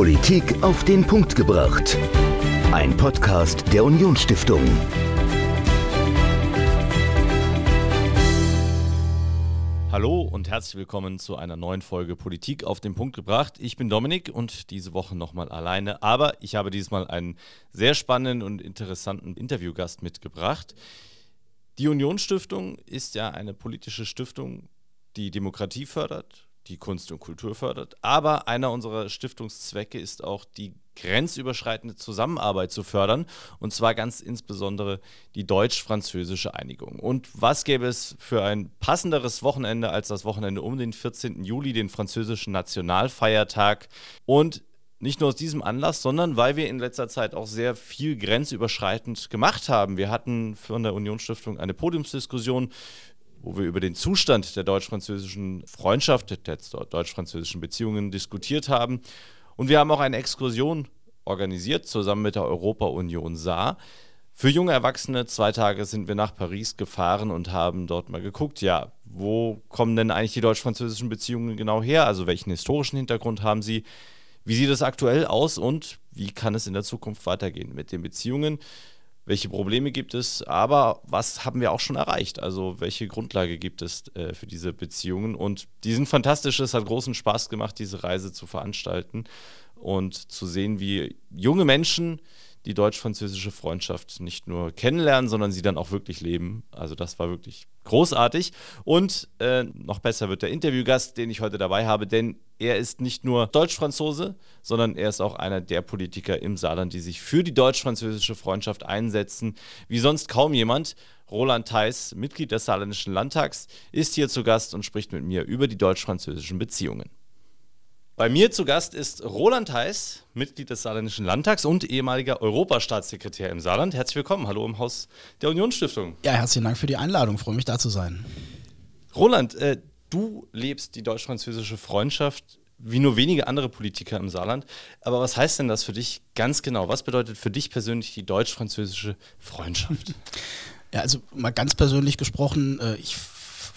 Politik auf den Punkt gebracht. Ein Podcast der Unionsstiftung. Hallo und herzlich willkommen zu einer neuen Folge Politik auf den Punkt gebracht. Ich bin Dominik und diese Woche nochmal alleine, aber ich habe diesmal einen sehr spannenden und interessanten Interviewgast mitgebracht. Die Unionsstiftung ist ja eine politische Stiftung, die Demokratie fördert, die Kunst und Kultur fördert. Aber einer unserer Stiftungszwecke ist auch die grenzüberschreitende Zusammenarbeit zu fördern. Und zwar ganz insbesondere die deutsch-französische Einigung. Und was gäbe es für ein passenderes Wochenende als das Wochenende um den 14. Juli, den französischen Nationalfeiertag? Und nicht nur aus diesem Anlass, sondern weil wir in letzter Zeit auch sehr viel grenzüberschreitend gemacht haben. Wir hatten von der Unionsstiftung eine Podiumsdiskussion wo wir über den Zustand der deutsch-französischen Freundschaft, der deutsch-französischen Beziehungen diskutiert haben. Und wir haben auch eine Exkursion organisiert, zusammen mit der Europa-Union Saar. Für junge Erwachsene, zwei Tage sind wir nach Paris gefahren und haben dort mal geguckt, ja, wo kommen denn eigentlich die deutsch-französischen Beziehungen genau her? Also welchen historischen Hintergrund haben sie? Wie sieht es aktuell aus und wie kann es in der Zukunft weitergehen mit den Beziehungen? Welche Probleme gibt es, aber was haben wir auch schon erreicht? Also welche Grundlage gibt es äh, für diese Beziehungen? Und die sind fantastisch, es hat großen Spaß gemacht, diese Reise zu veranstalten und zu sehen, wie junge Menschen die deutsch-französische Freundschaft nicht nur kennenlernen, sondern sie dann auch wirklich leben. Also das war wirklich großartig. Und äh, noch besser wird der Interviewgast, den ich heute dabei habe, denn er ist nicht nur Deutsch-Franzose, sondern er ist auch einer der Politiker im Saarland, die sich für die deutsch-französische Freundschaft einsetzen, wie sonst kaum jemand. Roland Theis, Mitglied des Saarländischen Landtags, ist hier zu Gast und spricht mit mir über die deutsch-französischen Beziehungen. Bei mir zu Gast ist Roland Heiß, Mitglied des Saarländischen Landtags und ehemaliger Europastaatssekretär im Saarland. Herzlich willkommen. Hallo im Haus der Unionsstiftung. Ja, herzlichen Dank für die Einladung. Freue mich, da zu sein. Roland, äh, du lebst die deutsch-französische Freundschaft wie nur wenige andere Politiker im Saarland. Aber was heißt denn das für dich ganz genau? Was bedeutet für dich persönlich die deutsch-französische Freundschaft? Ja, also mal ganz persönlich gesprochen, äh, ich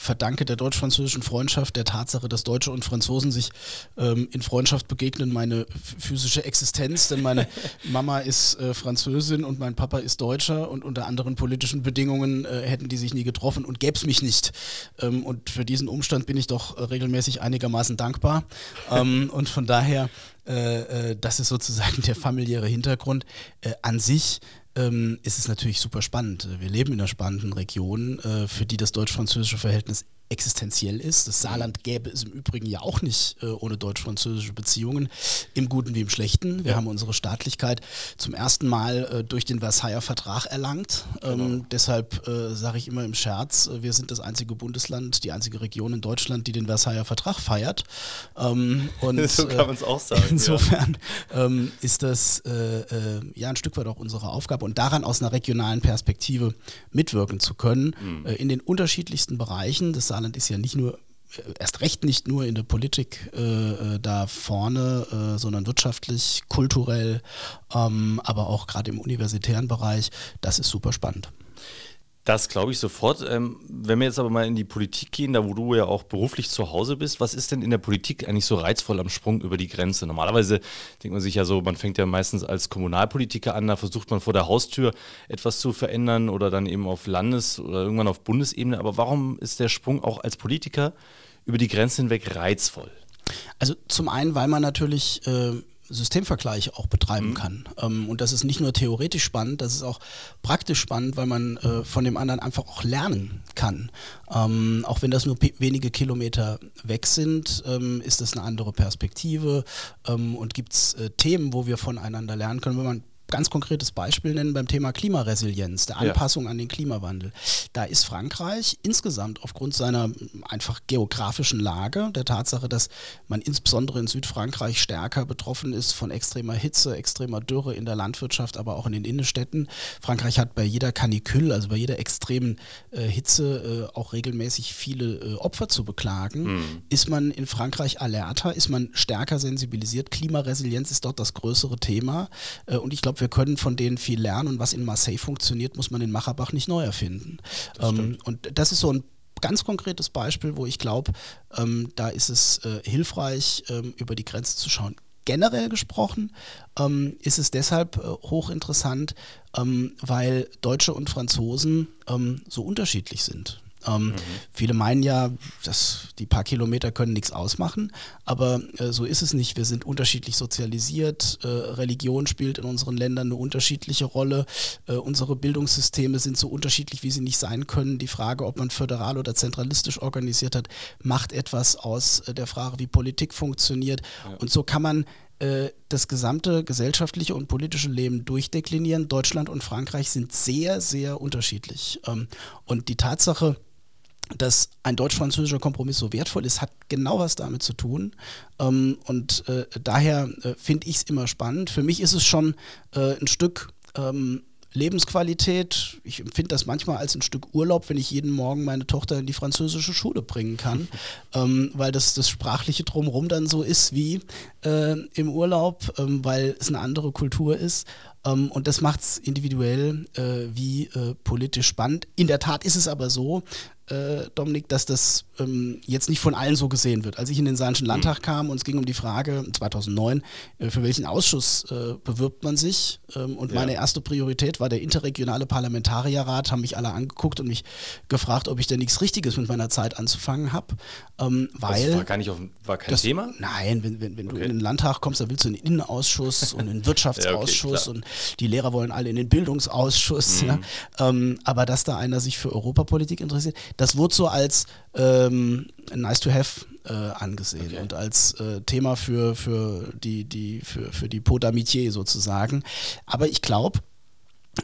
verdanke der deutsch-französischen Freundschaft der Tatsache, dass Deutsche und Franzosen sich ähm, in Freundschaft begegnen, meine physische Existenz, denn meine Mama ist äh, Französin und mein Papa ist Deutscher und unter anderen politischen Bedingungen äh, hätten die sich nie getroffen und gäbe es mich nicht. Ähm, und für diesen Umstand bin ich doch äh, regelmäßig einigermaßen dankbar. Ähm, und von daher, äh, äh, das ist sozusagen der familiäre Hintergrund. Äh, an sich ähm, ist es natürlich super spannend. Wir leben in einer spannenden Region, äh, für die das deutsch-französische Verhältnis existenziell ist. Das Saarland gäbe es im Übrigen ja auch nicht äh, ohne deutsch-französische Beziehungen, im Guten wie im Schlechten. Wir ja. haben unsere Staatlichkeit zum ersten Mal äh, durch den Versailler Vertrag erlangt. Ähm, genau. Deshalb äh, sage ich immer im Scherz, äh, wir sind das einzige Bundesland, die einzige Region in Deutschland, die den Versailler Vertrag feiert. Ähm, und, so kann man es auch sagen. Insofern ja. ähm, ist das äh, äh, ja ein Stück weit auch unsere Aufgabe und daran aus einer regionalen Perspektive mitwirken zu können, mhm. in den unterschiedlichsten Bereichen. Das Saarland Saarland ist ja nicht nur erst recht nicht nur in der Politik äh, äh, da vorne, äh, sondern wirtschaftlich, kulturell, ähm, aber auch gerade im universitären Bereich. Das ist super spannend. Das glaube ich sofort. Ähm, wenn wir jetzt aber mal in die Politik gehen, da wo du ja auch beruflich zu Hause bist, was ist denn in der Politik eigentlich so reizvoll am Sprung über die Grenze? Normalerweise denkt man sich ja so, man fängt ja meistens als Kommunalpolitiker an, da versucht man vor der Haustür etwas zu verändern oder dann eben auf Landes- oder irgendwann auf Bundesebene. Aber warum ist der Sprung auch als Politiker über die Grenze hinweg reizvoll? Also zum einen, weil man natürlich äh, Systemvergleiche auch betreiben mhm. kann. Ähm, und das ist nicht nur theoretisch spannend, das ist auch praktisch spannend, weil man äh, von dem anderen einfach auch lernen kann. Ähm, auch wenn das nur wenige Kilometer weg sind, ähm, ist das eine andere Perspektive ähm, und gibt es äh, Themen, wo wir voneinander lernen können. Wenn man ganz konkretes Beispiel nennen beim Thema Klimaresilienz, der Anpassung ja. an den Klimawandel. Da ist Frankreich insgesamt aufgrund seiner einfach geografischen Lage, der Tatsache, dass man insbesondere in Südfrankreich stärker betroffen ist von extremer Hitze, extremer Dürre in der Landwirtschaft, aber auch in den Innenstädten. Frankreich hat bei jeder Kanikül, also bei jeder extremen äh, Hitze, äh, auch regelmäßig viele äh, Opfer zu beklagen. Mhm. Ist man in Frankreich alerter, ist man stärker sensibilisiert? Klimaresilienz ist dort das größere Thema. Äh, und ich glaube, wir können von denen viel lernen und was in Marseille funktioniert, muss man in Macherbach nicht neu erfinden. Ähm, und das ist so ein ganz konkretes Beispiel, wo ich glaube, ähm, da ist es äh, hilfreich, ähm, über die Grenze zu schauen. generell gesprochen ähm, ist es deshalb äh, hochinteressant, ähm, weil Deutsche und Franzosen ähm, so unterschiedlich sind. Ähm, mhm. Viele meinen ja, dass die paar Kilometer können nichts ausmachen, aber äh, so ist es nicht. Wir sind unterschiedlich sozialisiert. Äh, Religion spielt in unseren Ländern eine unterschiedliche Rolle. Äh, unsere Bildungssysteme sind so unterschiedlich, wie sie nicht sein können. Die Frage, ob man föderal oder zentralistisch organisiert hat, macht etwas aus äh, der Frage, wie Politik funktioniert. Ja. Und so kann man äh, das gesamte gesellschaftliche und politische Leben durchdeklinieren. Deutschland und Frankreich sind sehr, sehr unterschiedlich. Ähm, und die Tatsache, dass ein deutsch-französischer Kompromiss so wertvoll ist, hat genau was damit zu tun. Ähm, und äh, daher äh, finde ich es immer spannend. Für mich ist es schon äh, ein Stück ähm, Lebensqualität. Ich empfinde das manchmal als ein Stück Urlaub, wenn ich jeden Morgen meine Tochter in die französische Schule bringen kann, ähm, weil das, das sprachliche Drumherum dann so ist wie äh, im Urlaub, ähm, weil es eine andere Kultur ist. Ähm, und das macht es individuell äh, wie äh, politisch spannend. In der Tat ist es aber so, äh, Dominik, dass das ähm, jetzt nicht von allen so gesehen wird. Als ich in den Saarischen Landtag mhm. kam und es ging um die Frage 2009, äh, für welchen Ausschuss äh, bewirbt man sich? Ähm, und ja. meine erste Priorität war der interregionale Parlamentarierrat, haben mich alle angeguckt und mich gefragt, ob ich denn nichts Richtiges mit meiner Zeit anzufangen habe. Ähm, weil das war gar nicht auf, war kein das, Thema? Nein, wenn, wenn, wenn okay. du in den Landtag kommst, dann willst du in den Innenausschuss und in den Wirtschaftsausschuss ja, okay, und die Lehrer wollen alle in den Bildungsausschuss. Mhm. Ja. Ähm, aber dass da einer sich für Europapolitik interessiert, das wurde so als ähm, nice to have äh, angesehen okay. und als äh, Thema für, für die, die, für, für die Pot d'amitié sozusagen. Aber ich glaube,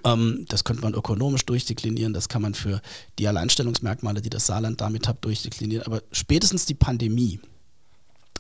ähm, das könnte man ökonomisch durchdeklinieren, das kann man für die Alleinstellungsmerkmale, die das Saarland damit hat, durchdeklinieren. Aber spätestens die Pandemie,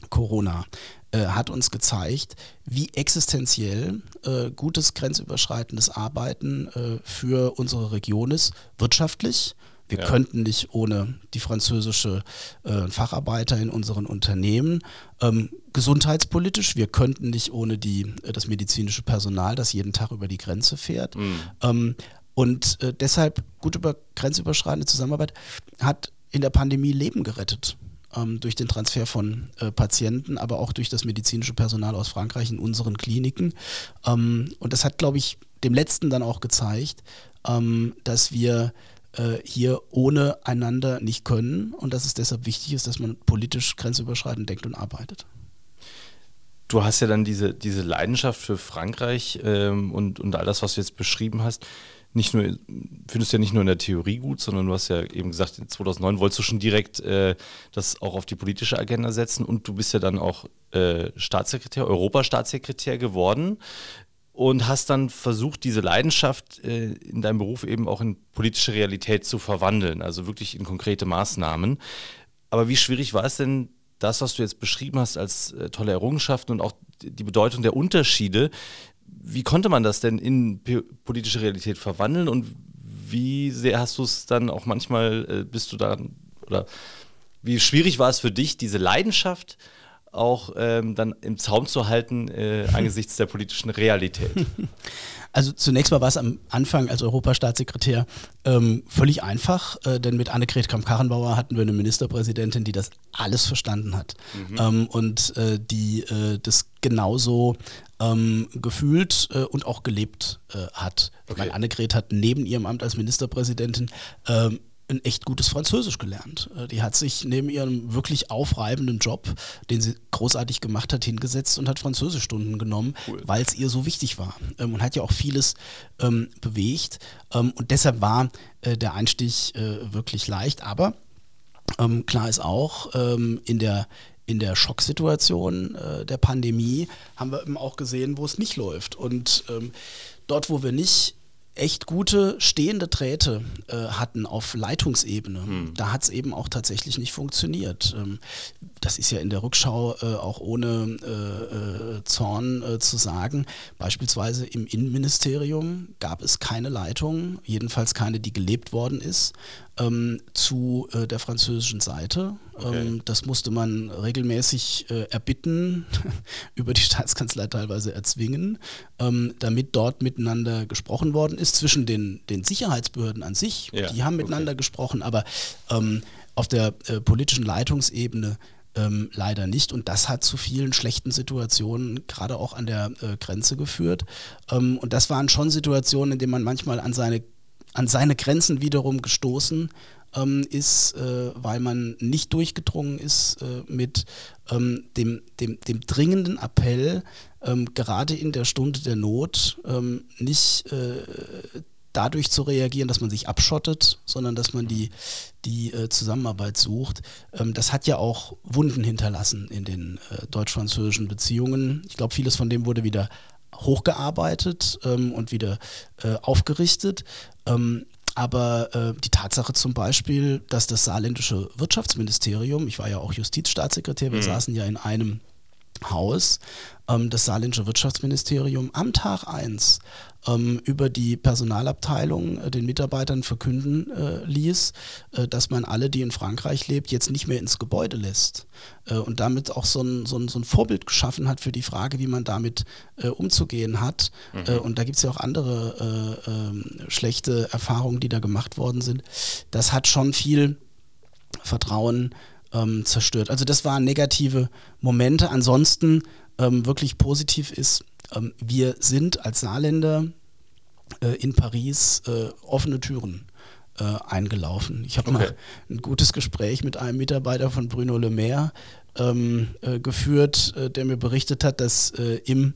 Corona, äh, hat uns gezeigt, wie existenziell äh, gutes grenzüberschreitendes Arbeiten äh, für unsere Region ist, wirtschaftlich, wir ja. könnten nicht ohne die französische äh, Facharbeiter in unseren Unternehmen. Ähm, gesundheitspolitisch, wir könnten nicht ohne die, äh, das medizinische Personal, das jeden Tag über die Grenze fährt. Mhm. Ähm, und äh, deshalb gut über grenzüberschreitende Zusammenarbeit hat in der Pandemie Leben gerettet. Ähm, durch den Transfer von äh, Patienten, aber auch durch das medizinische Personal aus Frankreich in unseren Kliniken. Ähm, und das hat, glaube ich, dem letzten dann auch gezeigt, ähm, dass wir äh, hier ohne einander nicht können und dass es deshalb wichtig ist, dass man politisch grenzüberschreitend denkt und arbeitet. Du hast ja dann diese, diese Leidenschaft für Frankreich ähm, und, und all das, was du jetzt beschrieben hast, nicht nur, findest du ja nicht nur in der Theorie gut, sondern du hast ja eben gesagt, 2009 wolltest du schon direkt äh, das auch auf die politische Agenda setzen und du bist ja dann auch äh, Staatssekretär, Europastaatssekretär geworden und hast dann versucht, diese Leidenschaft äh, in deinem Beruf eben auch in politische Realität zu verwandeln, also wirklich in konkrete Maßnahmen. Aber wie schwierig war es denn, das, was du jetzt beschrieben hast als äh, tolle Errungenschaften und auch die Bedeutung der Unterschiede, wie konnte man das denn in politische Realität verwandeln und wie sehr hast du es dann auch manchmal, äh, bist du da, oder wie schwierig war es für dich, diese Leidenschaft auch ähm, dann im Zaum zu halten äh, angesichts der politischen Realität? Also zunächst mal war es am Anfang als Europastaatssekretär ähm, völlig einfach, äh, denn mit Annegret Kramp-Karrenbauer hatten wir eine Ministerpräsidentin, die das alles verstanden hat mhm. ähm, und äh, die äh, das genauso ähm, gefühlt äh, und auch gelebt äh, hat. Okay. Weil Annegret hat neben ihrem Amt als Ministerpräsidentin ähm, ein echt gutes Französisch gelernt. Äh, die hat sich neben ihrem wirklich aufreibenden Job, den sie großartig gemacht hat, hingesetzt und hat Französischstunden genommen, cool. weil es ihr so wichtig war. Ähm, und hat ja auch vieles ähm, bewegt. Ähm, und deshalb war äh, der Einstieg äh, wirklich leicht. Aber ähm, klar ist auch, in der in der Schocksituation äh, der Pandemie haben wir eben auch gesehen, wo es nicht läuft. Und dort, wo wir nicht echt gute stehende Drähte äh, hatten auf Leitungsebene. Hm. Da hat es eben auch tatsächlich nicht funktioniert. Ähm, das ist ja in der Rückschau äh, auch ohne äh, äh Zorn äh, zu sagen. Beispielsweise im Innenministerium gab es keine Leitung, jedenfalls keine, die gelebt worden ist ähm, zu äh, der französischen Seite. Okay. Ähm, das musste man regelmäßig äh, erbitten, über die Staatskanzlei teilweise erzwingen, ähm, damit dort miteinander gesprochen worden ist zwischen den, den Sicherheitsbehörden an sich. Ja. Die haben miteinander okay. gesprochen, aber ähm, auf der äh, politischen Leitungsebene ähm, leider nicht. Und das hat zu vielen schlechten Situationen, gerade auch an der äh, Grenze geführt. Ähm, und das waren schon Situationen, in denen man manchmal an seine, an seine Grenzen wiederum gestoßen ähm, ist, äh, weil man nicht durchgedrungen ist äh, mit ähm, dem, dem, dem dringenden Appell, ähm, gerade in der Stunde der Not ähm, nicht äh, dadurch zu reagieren, dass man sich abschottet, sondern dass man die, die äh, Zusammenarbeit sucht. Ähm, das hat ja auch Wunden hinterlassen in den äh, deutsch-französischen Beziehungen. Ich glaube, vieles von dem wurde wieder hochgearbeitet ähm, und wieder äh, aufgerichtet. Ähm, aber äh, die Tatsache zum Beispiel, dass das saarländische Wirtschaftsministerium, ich war ja auch Justizstaatssekretär, wir mhm. saßen ja in einem Haus, ähm, das saarländische Wirtschaftsministerium am Tag 1 ähm, über die Personalabteilung äh, den Mitarbeitern verkünden äh, ließ, äh, dass man alle, die in Frankreich lebt, jetzt nicht mehr ins Gebäude lässt. Äh, und damit auch so ein, so, ein, so ein Vorbild geschaffen hat für die Frage, wie man damit äh, umzugehen hat. Mhm. Äh, und da gibt es ja auch andere ähm, schlechte Erfahrungen, die da gemacht worden sind. Das hat schon viel Vertrauen ähm, zerstört. Also das waren negative Momente. Ansonsten ähm, wirklich positiv ist, ähm, wir sind als Saarländer äh, in Paris äh, offene Türen äh, eingelaufen. Ich habe okay. mal ein gutes Gespräch mit einem Mitarbeiter von Bruno Le Maire ähm, äh, geführt, äh, der mir berichtet hat, dass äh, im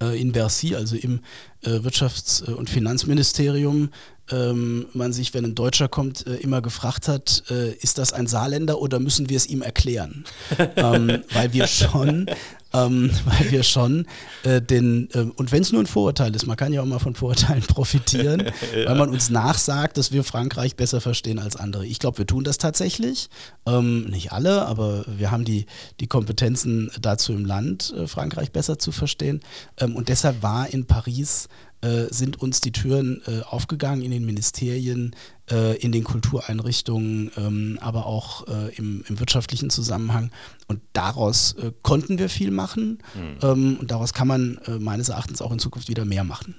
in Bercy, also im Wirtschafts- und Finanzministerium, ähm, man sich, wenn ein Deutscher kommt, äh, immer gefragt hat, äh, ist das ein Saarländer oder müssen wir es ihm erklären? ähm, weil wir schon, ähm, weil wir schon äh, den, äh, und wenn es nur ein Vorurteil ist, man kann ja auch mal von Vorurteilen profitieren, ja. weil man uns nachsagt, dass wir Frankreich besser verstehen als andere. Ich glaube, wir tun das tatsächlich. Ähm, nicht alle, aber wir haben die, die Kompetenzen dazu im Land, äh, Frankreich besser zu verstehen. Ähm, und deshalb war in Paris äh, sind uns die Türen äh, aufgegangen in den Ministerien, äh, in den Kultureinrichtungen, ähm, aber auch äh, im, im, wirtschaftlichen Zusammenhang. Und daraus äh, konnten wir viel machen mhm. ähm, und daraus kann man meines Erachtens auch in Zukunft wieder mehr machen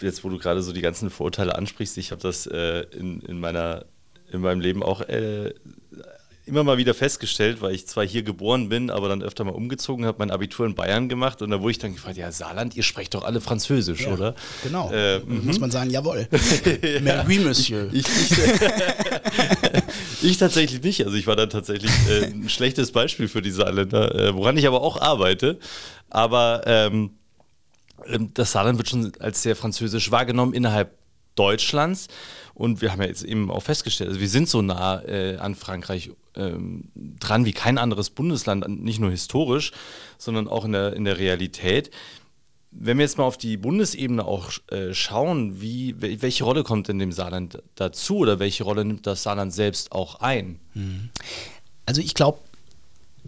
jetzt, wo du gerade so die ganzen Vorurteile ansprichst, ich habe das äh, in, in, meiner, in meinem Leben auch äh, immer mal wieder festgestellt, weil ich zwar hier geboren bin, aber dann öfter mal umgezogen habe, mein Abitur in Bayern gemacht und da wurde ich dann gefragt, ja Saarland, ihr sprecht doch alle Französisch, ja, oder? Genau. Äh, Muss mhm. man sagen, jawohl. ja. oui, Monsieur. Ich, ich, ich, tatsächlich nicht. Also ich war dann tatsächlich äh, ein schlechtes Beispiel für die Saarländer, äh, woran ich aber auch arbeite. Aber ähm, ähm das Saarland wird schon als sehr französisch wahrgenommen innerhalb Deutschlands. Und wir haben ja jetzt eben auch festgestellt, also wir sind so nah äh, an Frankreich ähm, dran wie kein anderes Bundesland, nicht nur historisch, sondern auch in der, in der Realität. Wenn wir jetzt mal auf die Bundesebene auch äh, schauen, wie, welche Rolle kommt denn dem Saarland dazu oder welche Rolle nimmt das Saarland selbst auch ein? Hm. Also ich glaube,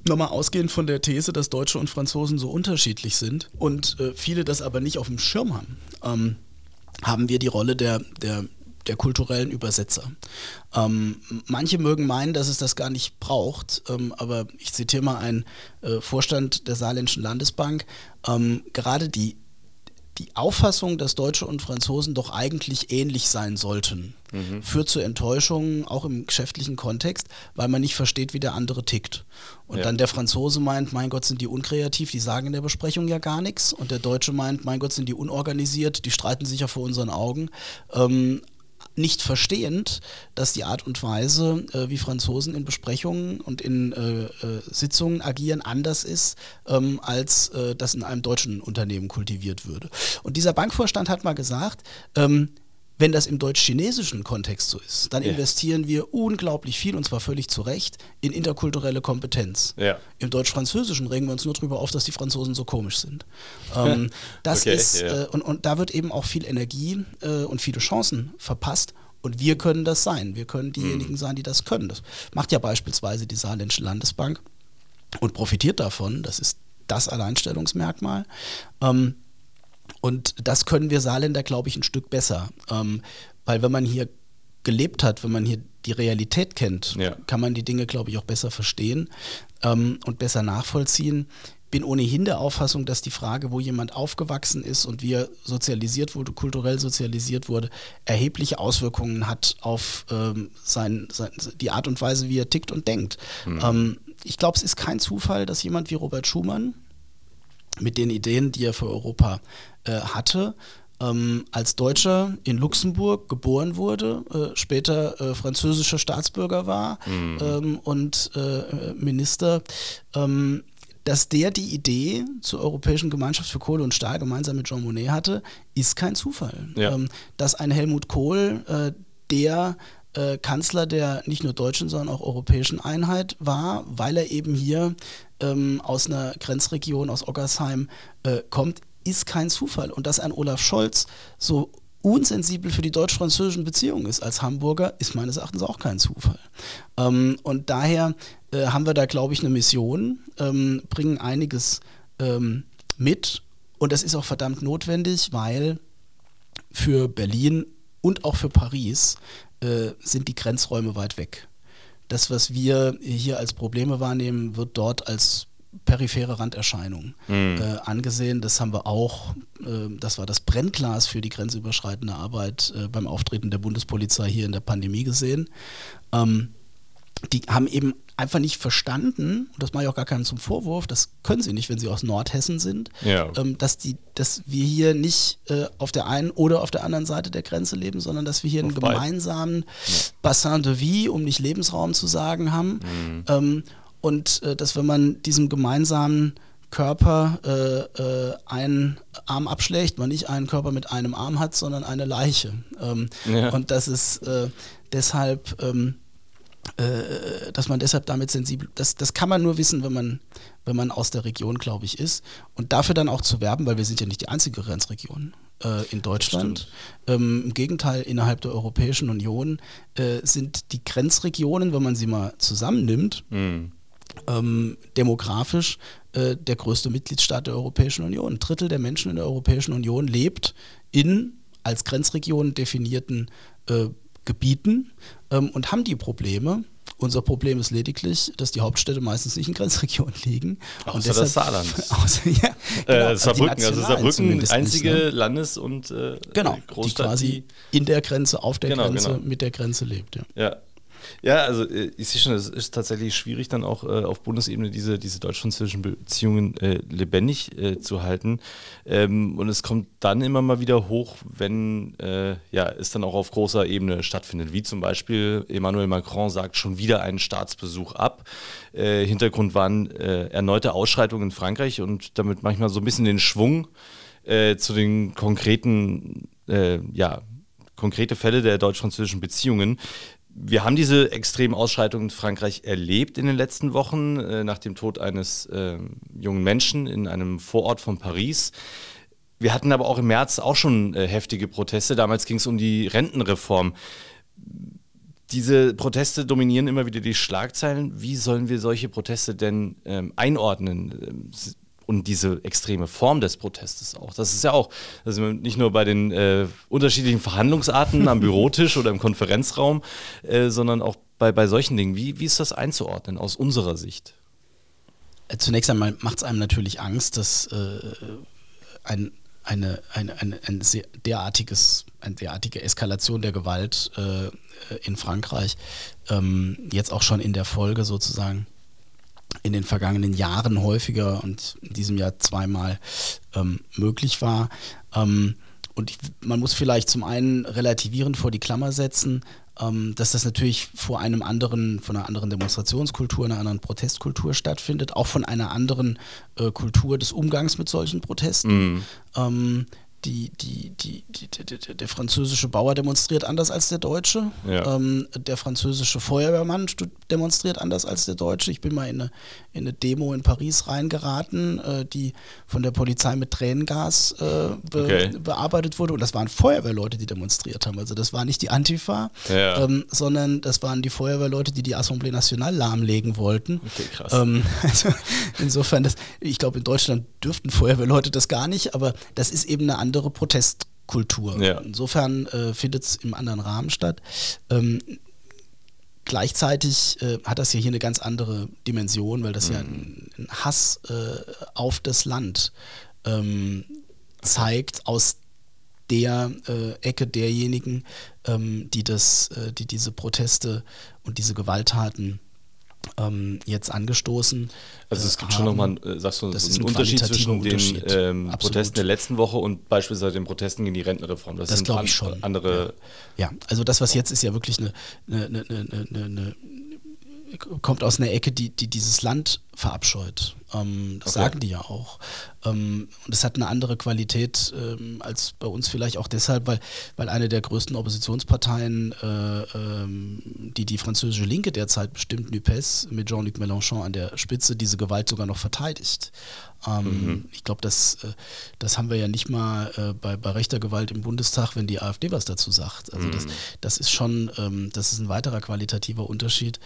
nochmal ausgehend von der These, dass Deutsche und Franzosen so unterschiedlich sind und äh, viele das aber nicht auf dem Schirm haben, ähm, haben wir die Rolle der, der der kulturellen Übersetzer. Ähm, manche mögen meinen, dass es das gar nicht braucht, ähm, aber ich zitiere mal einen äh, Vorstand der Saarländischen Landesbank. Ähm, gerade die die Auffassung, dass Deutsche und Franzosen doch eigentlich ähnlich sein sollten, mhm. führt zu Enttäuschungen, auch im geschäftlichen Kontext, weil man nicht versteht, wie der andere tickt. Und ja. dann der Franzose meint, mein Gott, sind die unkreativ, die sagen in der Besprechung ja gar nichts. Und der Deutsche meint, mein Gott, sind die unorganisiert, die streiten sich ja vor unseren Augen. Ähm, nicht verstehend, dass die Art und Weise, äh, wie Franzosen in Besprechungen und in äh, äh, Sitzungen agieren, anders ist, ähm, als äh, das in einem deutschen Unternehmen kultiviert würde. Und dieser Bankvorstand hat mal gesagt, ähm, wenn das im deutsch-chinesischen Kontext so ist, dann ja. investieren wir unglaublich viel, und zwar völlig zu Recht, in interkulturelle Kompetenz. Ja. Im deutsch-französischen regen wir uns nur darüber auf, dass die Franzosen so komisch sind. Ähm, das okay, ist, ja. äh, und, und da wird eben auch viel Energie äh, und viele Chancen verpasst. Und wir können das sein. Wir können diejenigen mhm. sein, die das können. Das macht ja beispielsweise die Saarländische Landesbank und profitiert davon. Das ist das Alleinstellungsmerkmal. Ähm, und das können wir Saarländer, glaube ich, ein Stück besser. Ähm, weil wenn man hier gelebt hat, wenn man hier die Realität kennt, Ja. kann man die Dinge, glaube ich, auch besser verstehen ähm, und besser nachvollziehen. Bin ohnehin der Auffassung, dass die Frage, wo jemand aufgewachsen ist und wie er sozialisiert wurde, kulturell sozialisiert wurde, erhebliche Auswirkungen hat auf ähm, sein, sein, die Art und Weise, wie er tickt und denkt. Ähm, ich glaube, es ist kein Zufall, dass jemand wie Robert Schumann mit den Ideen, die er für Europa äh, hatte, ähm, als Deutscher in Luxemburg geboren wurde, äh, später äh, französischer Staatsbürger war ähm, und äh, Minister, ähm, dass der die Idee zur Europäischen Gemeinschaft für Kohle und Stahl gemeinsam mit Jean Monnet hatte, ist kein Zufall. Ja. Ähm, dass ein Helmut Kohl äh, der äh, Kanzler der nicht nur deutschen, sondern auch europäischen Einheit war, weil er eben hier ähm, aus einer Grenzregion, aus Oggersheim äh, kommt, ist kein Zufall. Und dass ein Olaf Scholz so unsensibel für die deutsch-französischen Beziehungen ist als Hamburger, ist meines Erachtens auch kein Zufall. Ähm, und daher äh, haben wir da, glaube ich, eine Mission, ähm, bringen einiges ähm, mit. Und das ist auch verdammt notwendig, weil für Berlin und auch für Paris äh, sind die Grenzräume weit weg. Das, was wir hier als Probleme wahrnehmen, wird dort als periphere Randerscheinung äh, angesehen. Das haben wir auch, äh, das war das Brennglas für die grenzüberschreitende Arbeit äh, beim Auftreten der Bundespolizei hier in der Pandemie gesehen. Ähm, die haben eben einfach nicht verstanden, und das mache ich auch gar keinem zum Vorwurf, das können sie nicht, wenn sie aus Nordhessen sind, Ja. ähm, dass, die, dass wir hier nicht äh, auf der einen oder auf der anderen Seite der Grenze leben, sondern dass wir hier einen Auf beiden. gemeinsamen Bassin de vie, um nicht Lebensraum zu sagen, haben. Mhm. Ähm, und äh, dass wenn man diesem gemeinsamen Körper äh, äh, einen Arm abschlägt, man nicht einen Körper mit einem Arm hat, sondern eine Leiche. Ähm, Ja. Und dass es äh, deshalb ähm, äh, dass man deshalb damit sensibel, das, das kann man nur wissen, wenn man, wenn man aus der Region, glaube ich, ist. Und dafür dann auch zu werben, weil wir sind ja nicht die einzige Grenzregion äh, in Deutschland. Ähm, Im Gegenteil, innerhalb der Europäischen Union äh, sind die Grenzregionen, wenn man sie mal zusammennimmt, Hm. ähm, demografisch äh, der größte Mitgliedstaat der Europäischen Union. Ein Drittel der Menschen in der Europäischen Union lebt in als Grenzregion definierten äh, Gebieten ähm, und haben die Probleme. Unser Problem ist lediglich, dass die Hauptstädte meistens nicht in Grenzregionen liegen. Außer und das Saarland. Außer, ja, Äh, genau, die Saarbrücken, also Saarbrücken, zumindest einzige ne? Landes- und äh, Genau, die Großstadt, quasi in der Grenze, auf der Genau, Grenze, genau. mit der Grenze lebt. Ja. Ja. Ja, also äh, ich sehe schon, es ist tatsächlich schwierig, dann auch äh, auf Bundesebene diese, diese deutsch-französischen Beziehungen äh, lebendig äh, zu halten. Ähm, und es kommt dann immer mal wieder hoch, wenn äh, ja, es dann auch auf großer Ebene stattfindet. Wie zum Beispiel Emmanuel Macron sagt schon wieder einen Staatsbesuch ab. Äh, Hintergrund waren erneute Ausschreitungen in Frankreich und damit manchmal so ein bisschen den Schwung zu den konkreten, ja, konkrete Fälle der deutsch-französischen Beziehungen. Wir haben diese extremen Ausschreitungen in Frankreich erlebt in den letzten Wochen, äh, nach dem Tod eines äh, jungen Menschen in einem Vorort von Paris. Wir hatten aber auch im März auch schon äh, heftige Proteste. Damals ging es um die Rentenreform. Diese Proteste dominieren immer wieder die Schlagzeilen. Wie sollen wir solche Proteste denn ähm, einordnen? Und diese extreme Form des Protestes auch. Das ist ja auch, also nicht nur bei den äh, unterschiedlichen Verhandlungsarten am Bürotisch oder im Konferenzraum, äh, sondern auch bei, bei solchen Dingen. Wie, wie ist das einzuordnen aus unserer Sicht? Äh, Zunächst einmal macht es einem natürlich Angst, dass äh, ein, eine, eine, eine, ein derartiges, eine derartige Eskalation der Gewalt äh, in Frankreich ähm, jetzt auch schon in der Folge sozusagen in den vergangenen Jahren häufiger und in diesem Jahr zweimal ähm, möglich war. Ähm, und ich, man muss vielleicht zum einen relativierend vor die Klammer setzen, ähm, dass das natürlich vor einem anderen, von einer anderen Demonstrationskultur, einer anderen Protestkultur stattfindet, auch von einer anderen äh, Kultur des Umgangs mit solchen Protesten. Ähm, die, die, die, die, der französische Bauer demonstriert anders als der Deutsche. Ja. Ähm, der französische Feuerwehrmann demonstriert anders als der Deutsche. Ich bin mal in eine, in eine Demo in Paris reingeraten, äh, die von der Polizei mit Tränengas äh, be Okay. bearbeitet wurde. Und das waren Feuerwehrleute, die demonstriert haben. Also das war nicht die Antifa, Ja. ähm, sondern das waren die Feuerwehrleute, die die Assemblée Nationale lahmlegen wollten. Okay, krass. Ähm, also insofern, das, ich glaube, in Deutschland dürften Feuerwehrleute das gar nicht, aber das ist eben eine andere Kultur. Ja. Insofern äh, findet es im anderen Rahmen statt. Ähm, gleichzeitig äh, hat das ja hier eine ganz andere Dimension, weil das ja ein, ein Hass äh, auf das Land ähm, zeigt aus der äh, Ecke derjenigen, ähm, die das, äh, die diese Proteste und diese Gewalttaten ähm, jetzt angestoßen. Also es äh, gibt schon haben. nochmal, äh, sagst du, Das so einen ein Unterschied zwischen den ähm. Protesten der letzten Woche und beispielsweise den Protesten gegen die Rentenreform. Das, Das sind glaube ich schon. andere. Ja, also das, was jetzt ist, ja wirklich eine, eine, eine, eine kommt aus einer Ecke, die, die dieses Land verabscheut. Ähm, das Okay. sagen die ja auch. Ähm, und es hat eine andere Qualität ähm, als bei uns vielleicht auch deshalb, weil, weil eine der größten Oppositionsparteien, äh, ähm, die die französische Linke derzeit bestimmt, NUPES, mit Jean-Luc Mélenchon an der Spitze, diese Gewalt sogar noch verteidigt. Ähm, Ich glaube, das, äh, das haben wir ja nicht mal äh, bei, bei rechter Gewalt im Bundestag, wenn die AfD was dazu sagt. Also das, das ist schon, ähm, das ist ein weiterer qualitativer Unterschied.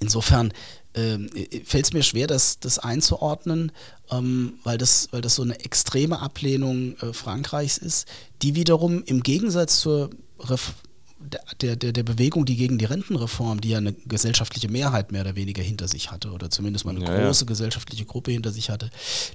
Insofern ähm, fällt es mir schwer, das, das einzuordnen, ähm, weil, das, weil das so eine extreme Ablehnung äh, Frankreichs ist, die wiederum im Gegensatz zur Ref der, der, der Bewegung, die gegen die Rentenreform, die ja eine gesellschaftliche Mehrheit mehr oder weniger hinter sich hatte, oder zumindest mal eine Ja, ja. große gesellschaftliche Gruppe hinter sich hatte,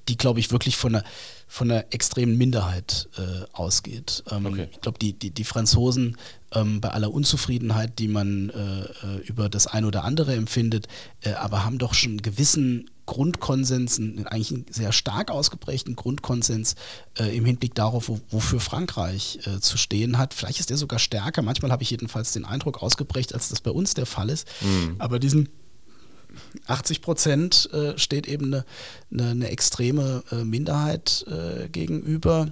die, glaube ich, wirklich von einer, von einer extremen Minderheit äh, ausgeht. Ähm, Okay. Ich glaube, die, die, die Franzosen, ähm, bei aller Unzufriedenheit, die man äh, äh, über das eine oder andere empfindet, äh, aber haben doch schon einen gewissen Grundkonsens, einen, eigentlich einen sehr stark ausgeprägten Grundkonsens äh, im Hinblick darauf, wo, wofür Frankreich äh, zu stehen hat. Vielleicht ist der sogar stärker. Manchmal habe ich jedenfalls den Eindruck ausgeprägt, als das bei uns der Fall ist. Aber diesen 80 Prozent äh, steht eben eine, eine, eine extreme äh, Minderheit äh, gegenüber.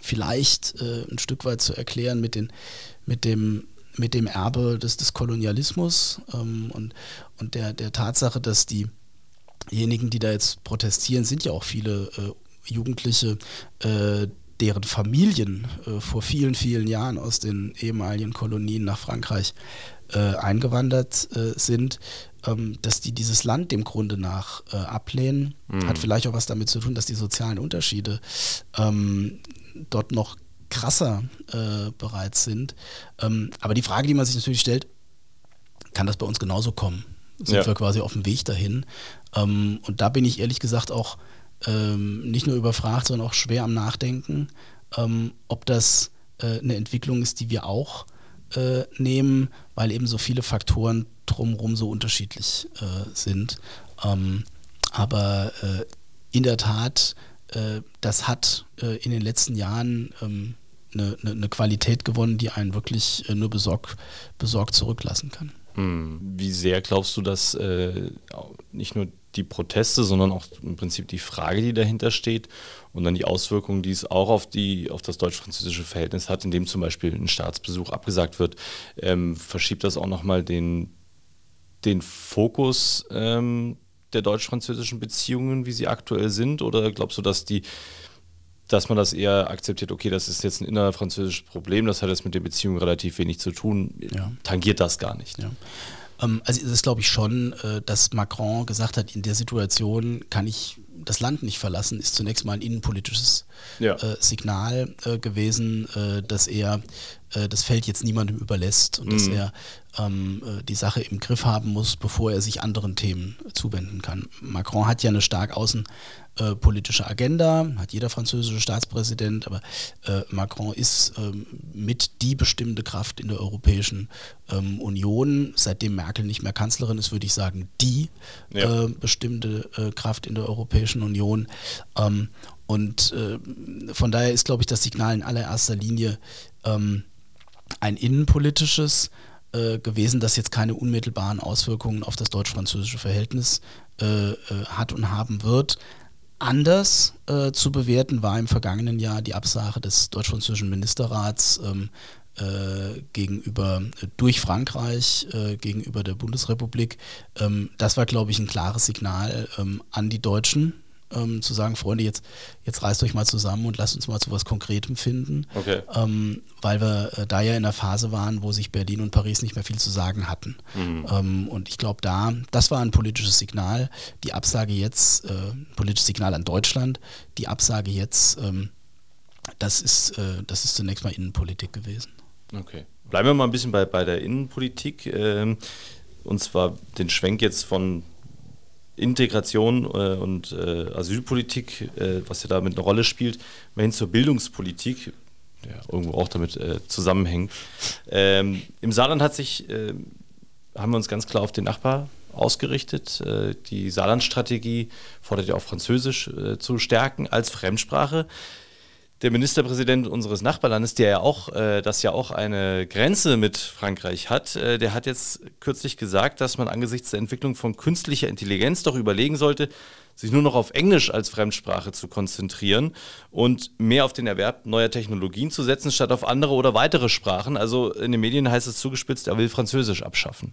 Vielleicht äh, ein Stück weit zu erklären mit, den, mit, dem, mit dem Erbe des, des Kolonialismus ähm, und, und der, der Tatsache, dass diejenigen, die da jetzt protestieren, sind ja auch viele äh, Jugendliche, äh, deren Familien äh, vor vielen, vielen Jahren aus den ehemaligen Kolonien nach Frankreich äh, eingewandert äh, sind, ähm, dass die dieses Land dem Grunde nach äh, ablehnen. Hat vielleicht auch was damit zu tun, dass die sozialen Unterschiede ähm, dort noch krasser bereits sind. Ähm, aber die Frage, die man sich natürlich stellt, kann das bei uns genauso kommen? Sind Ja. wir quasi auf dem Weg dahin? Ähm, und da bin ich ehrlich gesagt auch ähm, nicht nur überfragt, sondern auch schwer am Nachdenken, ähm, ob das äh, eine Entwicklung ist, die wir auch äh, nehmen, weil eben so viele Faktoren drumherum so unterschiedlich äh, sind. Ähm, aber äh, in der Tat, äh, das hat äh, in den letzten Jahren ähm, eine, eine, Qualität gewonnen, die einen wirklich nur besorg, besorgt zurücklassen kann. Hm. Wie sehr glaubst du, dass äh, nicht nur die Proteste, sondern auch im Prinzip die Frage, die dahinter steht und dann die Auswirkungen, die es auch auf, die, auf das deutsch-französische Verhältnis hat, indem zum Beispiel ein Staatsbesuch abgesagt wird, ähm, verschiebt das auch nochmal den, den Fokus ähm, der deutsch-französischen Beziehungen, wie sie aktuell sind? Oder glaubst du, dass die dass man das eher akzeptiert, okay, das ist jetzt ein innerfranzösisches Problem, das hat jetzt mit den Beziehungen relativ wenig zu tun, Ja. tangiert das gar nicht. Ja. Ähm, also es ist, glaube ich, schon, äh, dass Macron gesagt hat, in der Situation kann ich das Land nicht verlassen, ist zunächst mal ein innenpolitisches Ja. äh, Signal äh, gewesen, äh, dass er das Feld jetzt niemandem überlässt und dass er ähm, äh, die Sache im Griff haben muss, bevor er sich anderen Themen zuwenden kann. Macron hat ja eine stark außenpolitische Agenda, hat jeder französische Staatspräsident, aber äh, Macron ist ähm, mit die bestimmende Kraft in der Europäischen ähm, Union. Seitdem Merkel nicht mehr Kanzlerin ist, würde ich sagen, die Ja. äh, bestimmte äh, Kraft in der Europäischen Union. Ähm, und äh, von daher ist, glaube ich, das Signal in allererster Linie ähm, ein innenpolitisches äh, gewesen, das jetzt keine unmittelbaren Auswirkungen auf das deutsch-französische Verhältnis äh, äh, hat und haben wird. Anders äh, zu bewerten war im vergangenen Jahr die Absage des deutsch-französischen Ministerrats ähm, äh, gegenüber durch Frankreich gegenüber der Bundesrepublik. Ähm, das war, glaube ich, ein klares Signal ähm, an die Deutschen, ähm, zu sagen, Freunde, jetzt, jetzt reißt euch mal zusammen und lasst uns mal zu was Konkretem finden Okay. ähm, weil wir äh, da ja in einer Phase waren, wo sich Berlin und Paris nicht mehr viel zu sagen hatten. Ähm, und ich glaube, da, das war ein politisches Signal. Die Absage jetzt, äh, politisches Signal an Deutschland, die Absage jetzt ähm, das ist, äh, das ist zunächst mal Innenpolitik gewesen. Okay. Bleiben wir mal ein bisschen bei, bei der Innenpolitik. Ähm, und zwar den Schwenk jetzt von Integration äh, und äh, Asylpolitik, äh, was ja damit eine Rolle spielt, hin zur Bildungspolitik, der irgendwo auch damit äh, zusammenhängt. Ähm, Im Saarland hat sich, äh, haben wir uns ganz klar auf den Nachbar ausgerichtet. Äh, die Saarland-Strategie fordert ja auch Französisch zu stärken als Fremdsprache der Ministerpräsident unseres Nachbarlandes, der ja auch, äh, das ja auch eine Grenze mit Frankreich hat, äh, der hat jetzt kürzlich gesagt, dass man angesichts der Entwicklung von künstlicher Intelligenz doch überlegen sollte, sich nur noch auf Englisch als Fremdsprache zu konzentrieren und mehr auf den Erwerb neuer Technologien zu setzen, statt auf andere oder weitere Sprachen. Also in den Medien heißt es zugespitzt, er will Französisch abschaffen.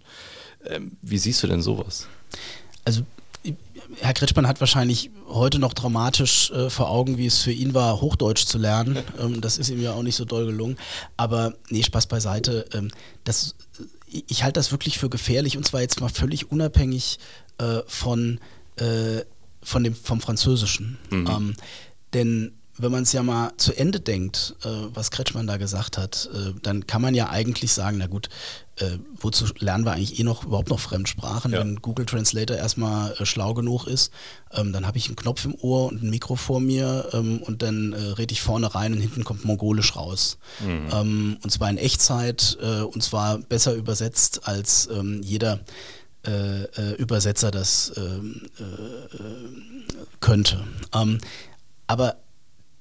Ähm, wie siehst du denn sowas? Also Herr Kretschmann hat wahrscheinlich heute noch dramatisch äh, vor Augen, wie es für ihn war, Hochdeutsch zu lernen. Ähm, das ist ihm ja auch nicht so doll gelungen. Aber nee, Spaß beiseite. Ähm, das, ich halte das wirklich für gefährlich und zwar jetzt mal völlig unabhängig äh, von, äh, von dem, vom Französischen. Mhm. Ähm, denn wenn man es ja mal zu Ende denkt, äh, was Kretschmann da gesagt hat, äh, dann kann man ja eigentlich sagen, na gut, äh, wozu lernen wir eigentlich eh noch überhaupt noch Fremdsprachen, ja. wenn Google Translator erstmal äh, schlau genug ist, ähm, dann habe ich einen Knopf im Ohr und ein Mikro vor mir ähm, und dann äh, rede ich vorne rein und hinten kommt Mongolisch raus. Mhm. Ähm, und zwar in Echtzeit äh, und zwar besser übersetzt als ähm, jeder Übersetzer das ähm, könnte. Ähm, aber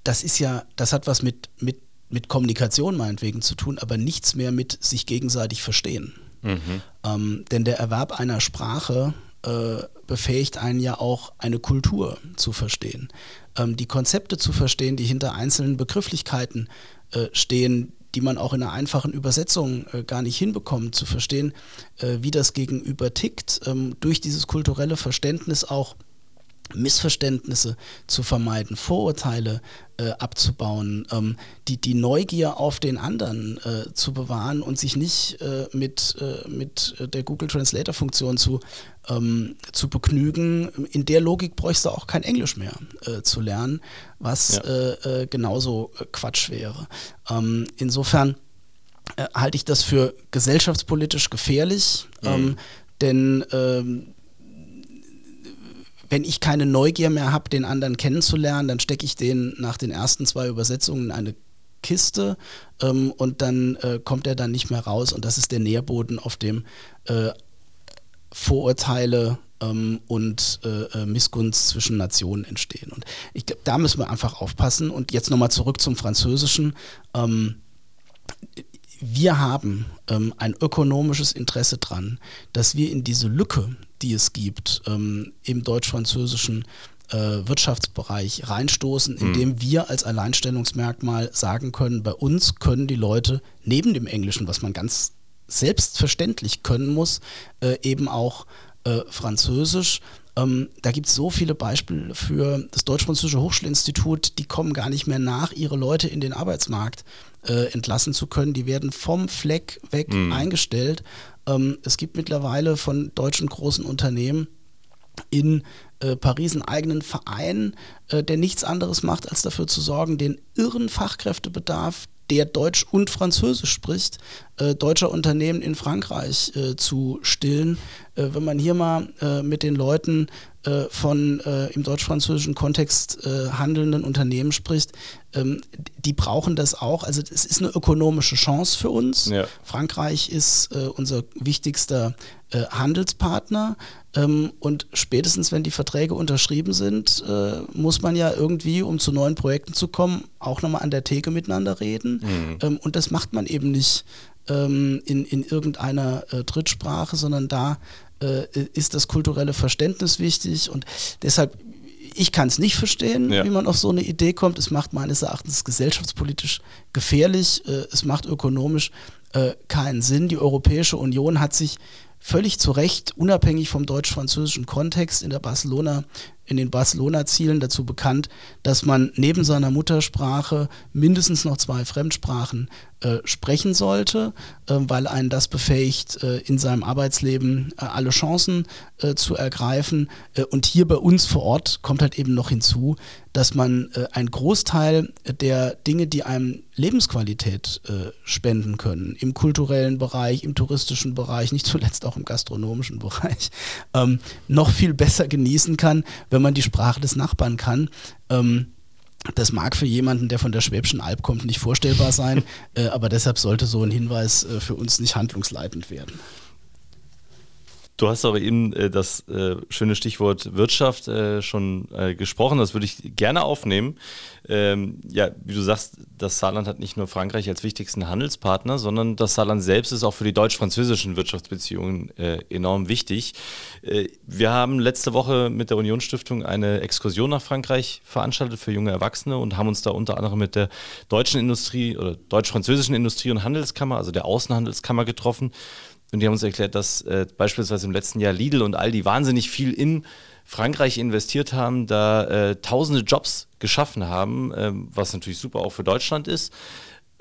das ist ja, das hat was mit, mit, mit Kommunikation meinetwegen zu tun, aber nichts mehr mit sich gegenseitig verstehen. Mhm. Ähm, denn der Erwerb einer Sprache äh, befähigt einen ja auch, eine Kultur zu verstehen. Ähm, die Konzepte zu verstehen, die hinter einzelnen Begrifflichkeiten äh, stehen, die man auch in einer einfachen Übersetzung äh, gar nicht hinbekommt, zu verstehen, äh, wie das Gegenüber tickt, ähm, durch dieses kulturelle Verständnis auch Missverständnisse zu vermeiden, Vorurteile äh, abzubauen, ähm, die, die Neugier auf den anderen äh, zu bewahren und sich nicht äh, mit, äh, mit der Google Translator Funktion zu, ähm, zu begnügen. In der Logik bräuchst du auch kein Englisch mehr äh, zu lernen, was ja. Äh, genauso Quatsch wäre. Ähm, insofern halte ich das für gesellschaftspolitisch gefährlich, mhm. Ähm, denn ähm, wenn ich keine Neugier mehr habe, den anderen kennenzulernen, dann stecke ich den nach den ersten zwei Übersetzungen in eine Kiste ähm, und dann äh, kommt er dann nicht mehr raus und das ist der Nährboden, auf dem äh, Vorurteile ähm, und äh, äh Missgunst zwischen Nationen entstehen. Und ich glaube, da müssen wir einfach aufpassen. Und jetzt nochmal zurück zum Französischen. Ähm, wir haben ähm, ein ökonomisches Interesse dran, dass wir in diese Lücke, die es gibt ähm, im deutsch-französischen äh, Wirtschaftsbereich reinstoßen, indem mhm. wir als Alleinstellungsmerkmal sagen können, bei uns können die Leute neben dem Englischen, was man ganz selbstverständlich können muss, äh, eben auch äh, Französisch. Ähm, da gibt es so viele Beispiele für das Deutsch-Französische Hochschulinstitut, die kommen gar nicht mehr nach, ihre Leute in den Arbeitsmarkt äh, entlassen zu können. Die werden vom Fleck weg mhm. eingestellt ähm, es gibt mittlerweile von deutschen großen Unternehmen in äh, Paris einen eigenen Verein, äh, der nichts anderes macht, als dafür zu sorgen, den irren Fachkräftebedarf, der Deutsch und Französisch spricht, äh, deutscher Unternehmen in Frankreich äh, zu stillen. Äh, wenn man hier mal äh, mit den Leuten äh, von äh, im deutsch-französischen Kontext äh, handelnden Unternehmen spricht, ähm, die brauchen das auch. Also es ist eine ökonomische Chance für uns. Ja. Frankreich ist äh, unser wichtigster äh, Handelspartner. Ähm, und spätestens, wenn die Verträge unterschrieben sind, äh, muss man ja irgendwie, um zu neuen Projekten zu kommen, auch nochmal an der Theke miteinander reden. Mhm. Ähm, und das macht man eben nicht ähm, in, in irgendeiner Drittsprache, sondern da äh, ist das kulturelle Verständnis wichtig und deshalb ich kann es nicht verstehen, ja. wie man auf so eine Idee kommt. Es macht meines Erachtens gesellschaftspolitisch gefährlich. Äh, es macht ökonomisch äh, keinen Sinn. Die Europäische Union hat sich völlig zu Recht, unabhängig vom deutsch-französischen Kontext, in der Barcelona, in den Barcelona-Zielen dazu bekannt, dass man neben seiner Muttersprache mindestens noch zwei Fremdsprachen äh, sprechen sollte, äh, weil einen das befähigt, äh, in seinem Arbeitsleben äh, alle Chancen äh, zu ergreifen. und hier bei uns vor Ort kommt halt eben noch hinzu, dass man einen Großteil der Dinge, die einem Lebensqualität spenden können, im kulturellen Bereich, im touristischen Bereich, nicht zuletzt auch im gastronomischen Bereich, ähm, noch viel besser genießen kann, wenn man die Sprache des Nachbarn kann. Ähm, das mag für jemanden, der von der Schwäbischen Alb kommt, nicht vorstellbar sein, äh, aber deshalb sollte so ein Hinweis äh, für uns nicht handlungsleitend werden. Du hast aber eben äh, das äh, schöne Stichwort Wirtschaft äh, schon äh, gesprochen. Das würde ich gerne aufnehmen. Ähm, ja, wie du sagst, das Saarland hat nicht nur Frankreich als wichtigsten Handelspartner, sondern das Saarland selbst ist auch für die deutsch-französischen Wirtschaftsbeziehungen äh, enorm wichtig. Äh, wir haben letzte Woche mit der Unionsstiftung eine Exkursion nach Frankreich veranstaltet für junge Erwachsene und haben uns da unter anderem mit der deutschen Industrie oder deutsch-französischen Industrie- und Handelskammer, also der Außenhandelskammer getroffen. Und die haben uns erklärt, dass äh, beispielsweise im letzten Jahr Lidl und Aldi wahnsinnig viel in Frankreich investiert haben, da äh, tausende Jobs geschaffen haben, äh, was natürlich super auch für Deutschland ist.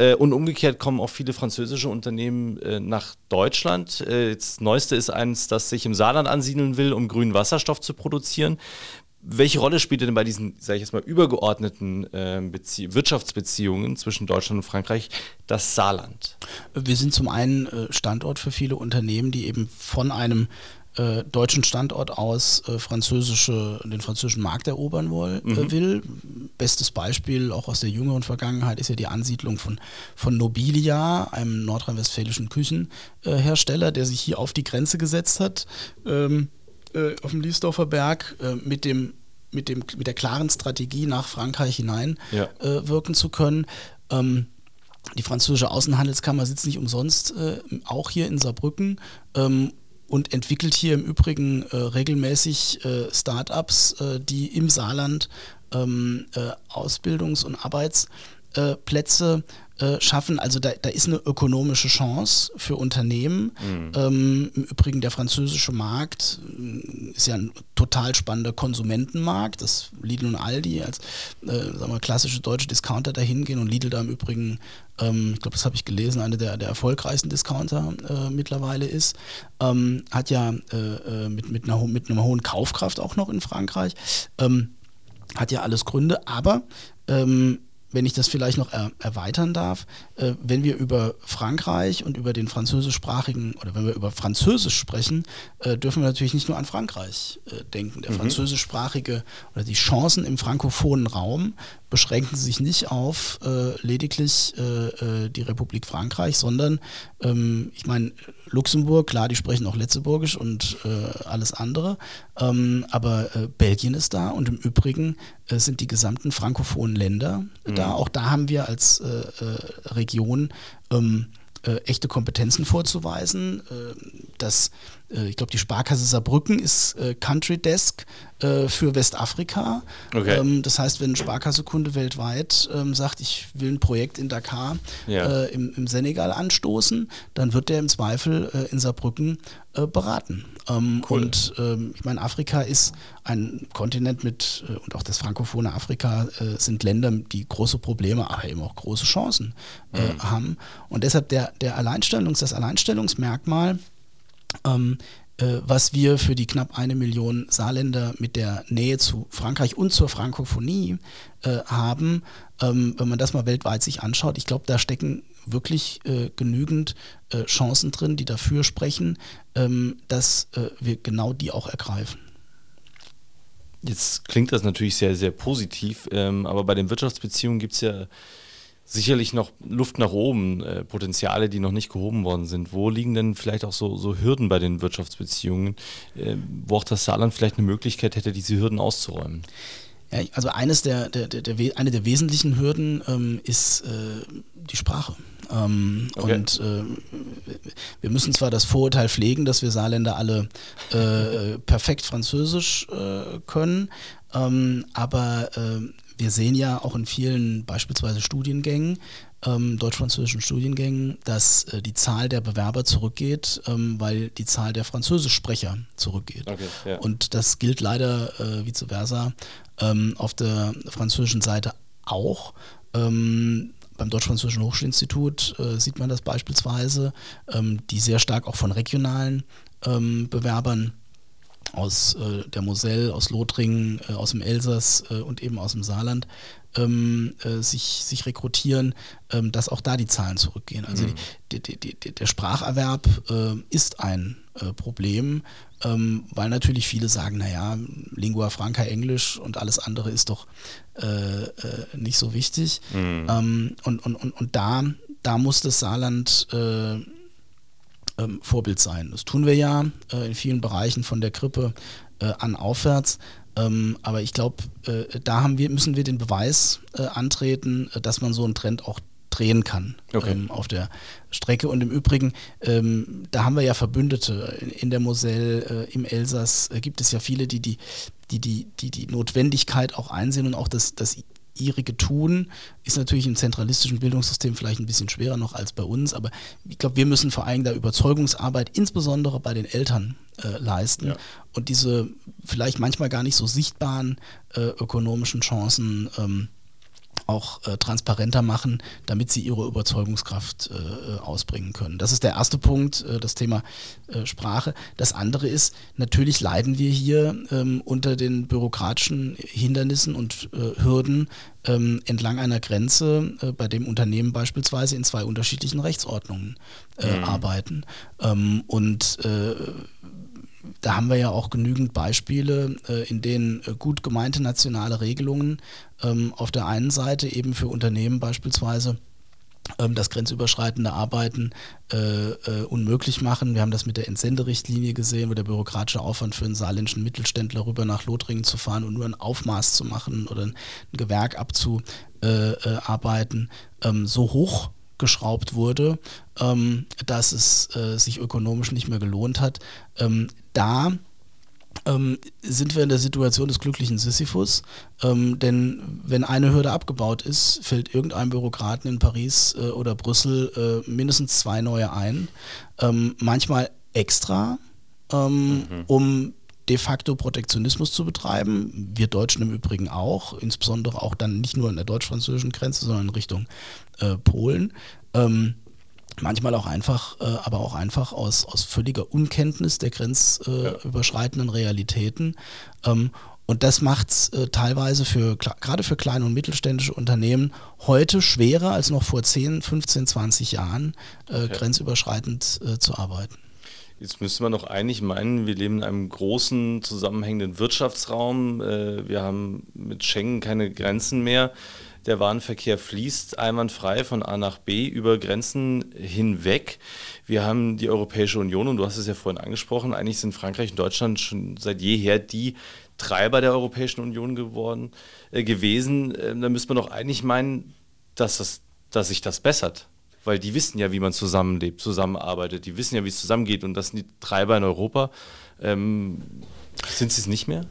Äh, und umgekehrt kommen auch viele französische Unternehmen äh, nach Deutschland. Äh, das Neueste ist eins, das sich im Saarland ansiedeln will, um grünen Wasserstoff zu produzieren. Welche Rolle spielt denn bei diesen, sage ich jetzt mal, übergeordneten äh, Wirtschaftsbeziehungen zwischen Deutschland und Frankreich das Saarland? Wir sind zum einen äh, Standort für viele Unternehmen, die eben von einem äh, deutschen Standort aus äh, französische, den französischen Markt erobern woll, äh, mhm. will. Bestes Beispiel auch aus der jüngeren Vergangenheit ist ja die Ansiedlung von, von Nobilia, einem nordrhein-westfälischen Küchenhersteller, der sich hier auf die Grenze gesetzt hat. Ähm, äh, auf dem Liesdorfer Berg äh, mit dem mit, dem, mit der klaren Strategie nach Frankreich hinein ja. äh, wirken zu können. Ähm, die französische Außenhandelskammer sitzt nicht umsonst äh, auch hier in Saarbrücken ähm, und entwickelt hier im Übrigen äh, regelmäßig äh, Start-ups, die im Saarland ähm, Ausbildungs- und Arbeitsplätze äh, schaffen. Also da, da ist eine ökonomische Chance für Unternehmen. Mhm. Ähm, Im Übrigen der französische Markt äh, ist ja ein total spannender Konsumentenmarkt, dass Lidl und Aldi als äh, sagen wir, klassische deutsche Discounter dahin gehen und Lidl da im Übrigen, ähm, ich glaube, das habe ich gelesen, eine der, der erfolgreichsten Discounter äh, mittlerweile ist, ähm, hat ja äh, mit, mit, einer, mit einer hohen Kaufkraft auch noch in Frankreich. Ähm, hat ja alles Gründe, aber ähm, wenn ich das vielleicht noch er, erweitern darf, äh, wenn wir über Frankreich und über den französischsprachigen oder wenn wir über Französisch sprechen, äh, dürfen wir natürlich nicht nur an Frankreich äh, denken. Der mhm. französischsprachige oder die Chancen im frankophonen Raum beschränken sich nicht auf äh, lediglich äh, äh, die Republik Frankreich, sondern ähm, ich meine, Luxemburg, klar, die sprechen auch Letzeburgisch und alles andere, ähm, aber Belgien ist da und im Übrigen äh, sind die gesamten frankophonen Länder mhm. da. Auch da haben wir als Region ähm, echte Kompetenzen vorzuweisen. das äh, ich glaube, die Sparkasse Saarbrücken ist äh, Country Desk äh, für Westafrika. Okay. Ähm, das heißt, wenn ein Sparkassekunde weltweit ähm, sagt, ich will ein Projekt in Dakar ja. äh, im, im, Senegal anstoßen, dann wird der im Zweifel äh, in Saarbrücken äh, beraten. Ähm, cool. Und ähm, ich meine, Afrika ist ein Kontinent mit, und auch das frankophone Afrika sind Länder, die große Probleme, aber eben auch große Chancen mhm. haben. Und deshalb der, der Alleinstellungs, das Alleinstellungsmerkmal, ähm, äh, was wir für die knapp eine Million Saarländer mit der Nähe zu Frankreich und zur Frankophonie äh, haben, ähm, wenn man das mal weltweit sich anschaut, ich glaube, da stecken wirklich äh, genügend äh, Chancen drin, die dafür sprechen, ähm, dass äh, wir genau die auch ergreifen. Jetzt klingt das natürlich sehr, sehr positiv, ähm, aber bei den Wirtschaftsbeziehungen gibt es ja sicherlich noch Luft nach oben, äh, Potenziale, die noch nicht gehoben worden sind. Wo liegen denn vielleicht auch so, so Hürden bei den Wirtschaftsbeziehungen, äh, wo auch das Saarland vielleicht eine Möglichkeit hätte, diese Hürden auszuräumen? Ja, also eines der, der, der, der, eine der wesentlichen Hürden ähm, ist äh, die Sprache. Ähm, okay. Und äh, wir müssen zwar das Vorurteil pflegen, dass wir Saarländer alle äh, perfekt Französisch äh, können, ähm, aber äh, wir sehen ja auch in vielen beispielsweise Studiengängen, ähm, deutsch-französischen Studiengängen, dass äh, die Zahl der Bewerber zurückgeht, ähm, weil die Zahl der Französischsprecher zurückgeht. Okay, ja. Und das gilt leider äh, vice versa ähm, auf der französischen Seite auch. Ähm, beim Deutsch-Französischen Hochschulinstitut äh, sieht man das beispielsweise, ähm, die sehr stark auch von regionalen ähm, Bewerbern aus äh, der Moselle, aus Lothringen, äh, aus dem Elsass äh, und eben aus dem Saarland ähm, äh, sich, sich rekrutieren, ähm, dass auch da die Zahlen zurückgehen. Also mhm. die, die, die, der Spracherwerb äh, ist ein äh, Problem, ähm, weil natürlich viele sagen, naja, Lingua Franca Englisch und alles andere ist doch nicht so wichtig. Mhm. Ähm, und, und, und, und da, da muss das Saarland ähm, Vorbild sein. Das tun wir ja äh, in vielen Bereichen von der Krippe äh, an aufwärts. Ähm, aber ich glaube, äh, da haben wir, müssen wir den Beweis äh, antreten, äh, dass man so einen Trend auch drehen kann okay. ähm, auf der Strecke. Und im Übrigen, ähm, da haben wir ja Verbündete. In, in der Moselle, äh, im Elsass gibt es ja viele, die die, die, die, die, die Notwendigkeit auch einsehen und auch das, das ihrige tun, ist natürlich im zentralistischen Bildungssystem vielleicht ein bisschen schwerer noch als bei uns, aber ich glaube, wir müssen vor allem da Überzeugungsarbeit, insbesondere bei den Eltern, äh, leisten ja. und diese vielleicht manchmal gar nicht so sichtbaren äh, ökonomischen Chancen ähm, auch äh, transparenter machen, damit sie ihre Überzeugungskraft äh, ausbringen können. Das ist der erste Punkt, äh, das Thema äh, Sprache. Das andere ist, natürlich leiden wir hier ähm, unter den bürokratischen Hindernissen und äh, Hürden ähm, entlang einer Grenze, äh, bei dem Unternehmen beispielsweise in zwei unterschiedlichen Rechtsordnungen mhm. arbeiten. Ähm, und da haben wir ja auch genügend Beispiele, äh, in denen äh, gut gemeinte nationale Regelungen ähm, auf der einen Seite eben für Unternehmen beispielsweise ähm, das grenzüberschreitende Arbeiten äh, äh, unmöglich machen. Wir haben das mit der Entsenderichtlinie gesehen, wo der bürokratische Aufwand für einen saarländischen Mittelständler rüber nach Lothringen zu fahren und nur ein Aufmaß zu machen oder ein Gewerk abzuarbeiten, ähm, so hoch geschraubt wurde, ähm, dass es äh, sich ökonomisch nicht mehr gelohnt hat. Ähm, da ähm, sind wir in der Situation des glücklichen Sisyphus. Ähm, denn wenn eine Hürde abgebaut ist, fällt irgendein Bürokraten in Paris äh, oder Brüssel äh, mindestens zwei neue ein. Ähm, manchmal extra, ähm, mhm. um de facto Protektionismus zu betreiben. Wir Deutschen im Übrigen auch, insbesondere auch dann nicht nur an der deutsch-französischen Grenze, sondern in Richtung äh, Polen. Ähm, manchmal auch einfach, äh, aber auch einfach aus, aus völliger Unkenntnis der grenzüberschreitenden äh, Realitäten. Ähm, und das macht es äh, teilweise für gerade für kleine und mittelständische Unternehmen heute schwerer als noch vor 10, 15, 20 Jahren äh, okay. grenzüberschreitend äh, zu arbeiten. Jetzt müsste man doch eigentlich meinen, wir leben in einem großen zusammenhängenden Wirtschaftsraum. Äh, wir haben mit Schengen keine Grenzen mehr. Der Warenverkehr fließt einwandfrei von A nach B über Grenzen hinweg. Wir haben die Europäische Union und du hast es ja vorhin angesprochen, eigentlich sind Frankreich und Deutschland schon seit jeher die Treiber der Europäischen Union geworden, äh, gewesen. Äh, da müsste man doch eigentlich meinen, dass, das, dass sich das bessert weil die wissen ja, wie man zusammenlebt, zusammenarbeitet, die wissen ja, wie es zusammengeht und das sind die Treiber in Europa. Ähm, sind sie es nicht mehr?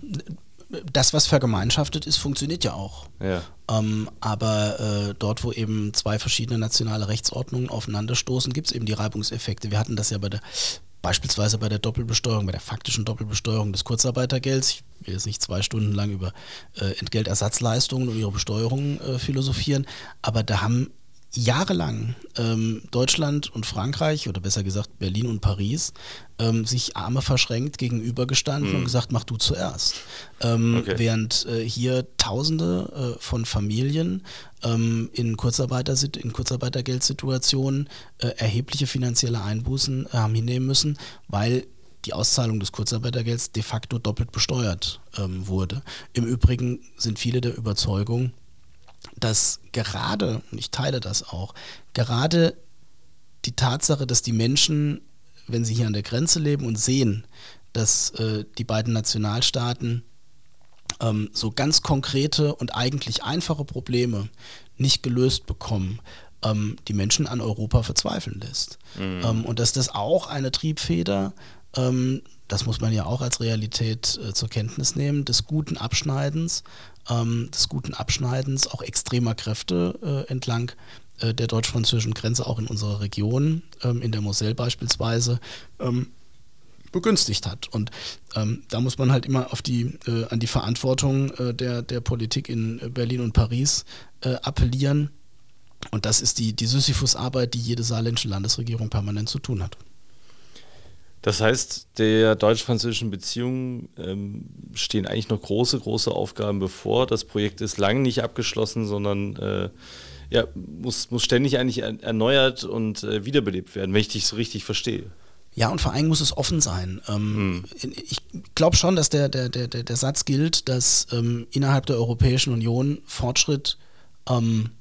das, was vergemeinschaftet ist, funktioniert ja auch. Ja. Ähm, aber äh, dort, wo eben zwei verschiedene nationale Rechtsordnungen aufeinanderstoßen, gibt es eben die Reibungseffekte. Wir hatten das ja bei der beispielsweise bei der Doppelbesteuerung, bei der faktischen Doppelbesteuerung des Kurzarbeitergelds. Ich will jetzt nicht zwei Stunden lang über äh, Entgeltersatzleistungen und ihre Besteuerung äh, philosophieren, aber da haben jahrelang ähm, Deutschland und Frankreich oder besser gesagt Berlin und Paris ähm, sich Arme verschränkt gegenübergestanden mhm. und gesagt, mach du zuerst. Ähm, okay. Während äh, hier Tausende äh, von Familien ähm, in, Kurzarbeiter in Kurzarbeitergeldsituationen äh, erhebliche finanzielle Einbußen äh, haben hinnehmen müssen, weil die Auszahlung des Kurzarbeitergelds de facto doppelt besteuert ähm, wurde. Im Übrigen sind viele der Überzeugung, dass gerade, und ich teile das auch, gerade die Tatsache, dass die Menschen, wenn sie hier an der Grenze leben und sehen, dass äh, die beiden Nationalstaaten ähm, so ganz konkrete und eigentlich einfache Probleme nicht gelöst bekommen, ähm, die Menschen an Europa verzweifeln lässt. Mhm. Ähm, und dass das auch eine Triebfeder ähm, das muss man ja auch als Realität äh, zur Kenntnis nehmen, des guten Abschneidens, ähm, des guten Abschneidens auch extremer Kräfte äh, entlang äh, der deutsch-französischen Grenze, auch in unserer Region, ähm, in der Moselle beispielsweise, ähm, begünstigt hat. Und ähm, da muss man halt immer auf die, äh, an die Verantwortung äh, der, der Politik in Berlin und Paris äh, appellieren Und das ist die, die Sisyphus-Arbeit, die jede saarländische Landesregierung permanent zu tun hat. Das heißt, der deutsch-französischen Beziehungen ähm, stehen eigentlich noch große, große Aufgaben bevor. Das Projekt ist lange nicht abgeschlossen, sondern äh, ja, muss, muss ständig eigentlich erneuert und äh, wiederbelebt werden, wenn ich dich so richtig verstehe. Ja, und vor allem muss es offen sein. Ähm, hm. Ich glaube schon, dass der, der, der, der Satz gilt, dass ähm, innerhalb der Europäischen Union Fortschritt ähm,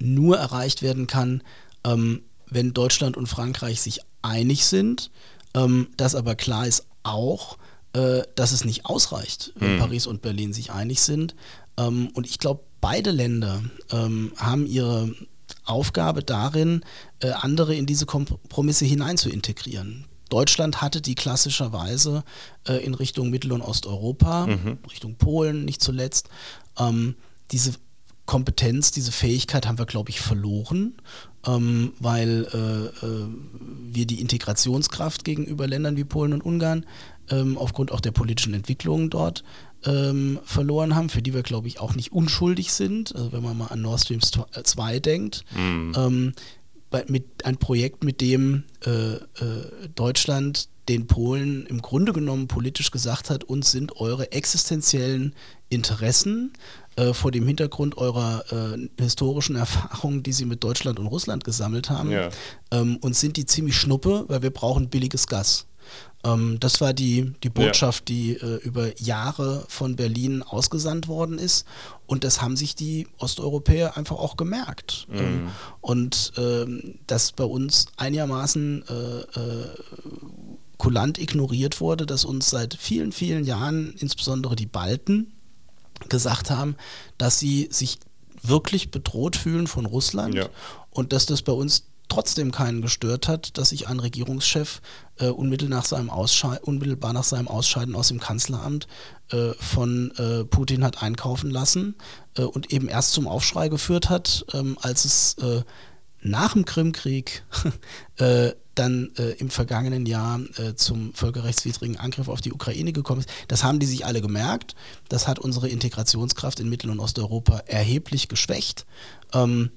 nur erreicht werden kann, ähm, wenn Deutschland und Frankreich sich einig sind. Ähm, dass aber klar ist auch, äh, dass es nicht ausreicht, wenn hm. Paris und Berlin sich einig sind. Ähm, und ich glaube, beide Länder haben ihre Aufgabe darin, äh, andere in diese Kompromisse hinein zu integrieren. Deutschland hatte die klassischerweise äh, in Richtung Mittel- und Osteuropa, mhm. Richtung Polen nicht zuletzt, ähm, diese Kompetenz, diese Fähigkeit haben wir, glaube ich, verloren, ähm, weil äh, äh, wir die Integrationskraft gegenüber Ländern wie Polen und Ungarn ähm, aufgrund auch der politischen Entwicklungen dort ähm, verloren haben, für die wir, glaube ich, auch nicht unschuldig sind. Also wenn man mal an Nord Stream 2 denkt. Mhm. Ähm, bei, mit, ein Projekt, mit dem äh, äh, Deutschland den Polen im Grunde genommen politisch gesagt hat, uns sind eure existenziellen Interessen äh, vor dem Hintergrund eurer äh, historischen Erfahrungen, die sie mit Deutschland und Russland gesammelt haben, ja. ähm, uns sind die ziemlich schnuppe, weil wir brauchen billiges Gas. Ähm, das war die, die Botschaft, ja. die äh, über Jahre von Berlin ausgesandt worden ist. Und das haben sich die Osteuropäer einfach auch gemerkt. Mhm. Ähm, und ähm, dass bei uns einigermaßen äh, äh, kulant ignoriert wurde, dass uns seit vielen, vielen Jahren, insbesondere die Balten, gesagt haben, dass sie sich wirklich bedroht fühlen von Russland ja. und dass das bei uns trotzdem keinen gestört hat, dass sich ein Regierungschef äh, unmittelbar, nach seinem unmittelbar nach seinem Ausscheiden aus dem Kanzleramt äh, von äh, Putin hat einkaufen lassen äh, und eben erst zum Aufschrei geführt hat, ähm, als es äh, nach dem Krimkrieg äh, dann im vergangenen Jahr zum völkerrechtswidrigen Angriff auf die Ukraine gekommen ist. Das haben die sich alle gemerkt. Das hat unsere Integrationskraft in Mittel- und Osteuropa erheblich geschwächt. Ähm,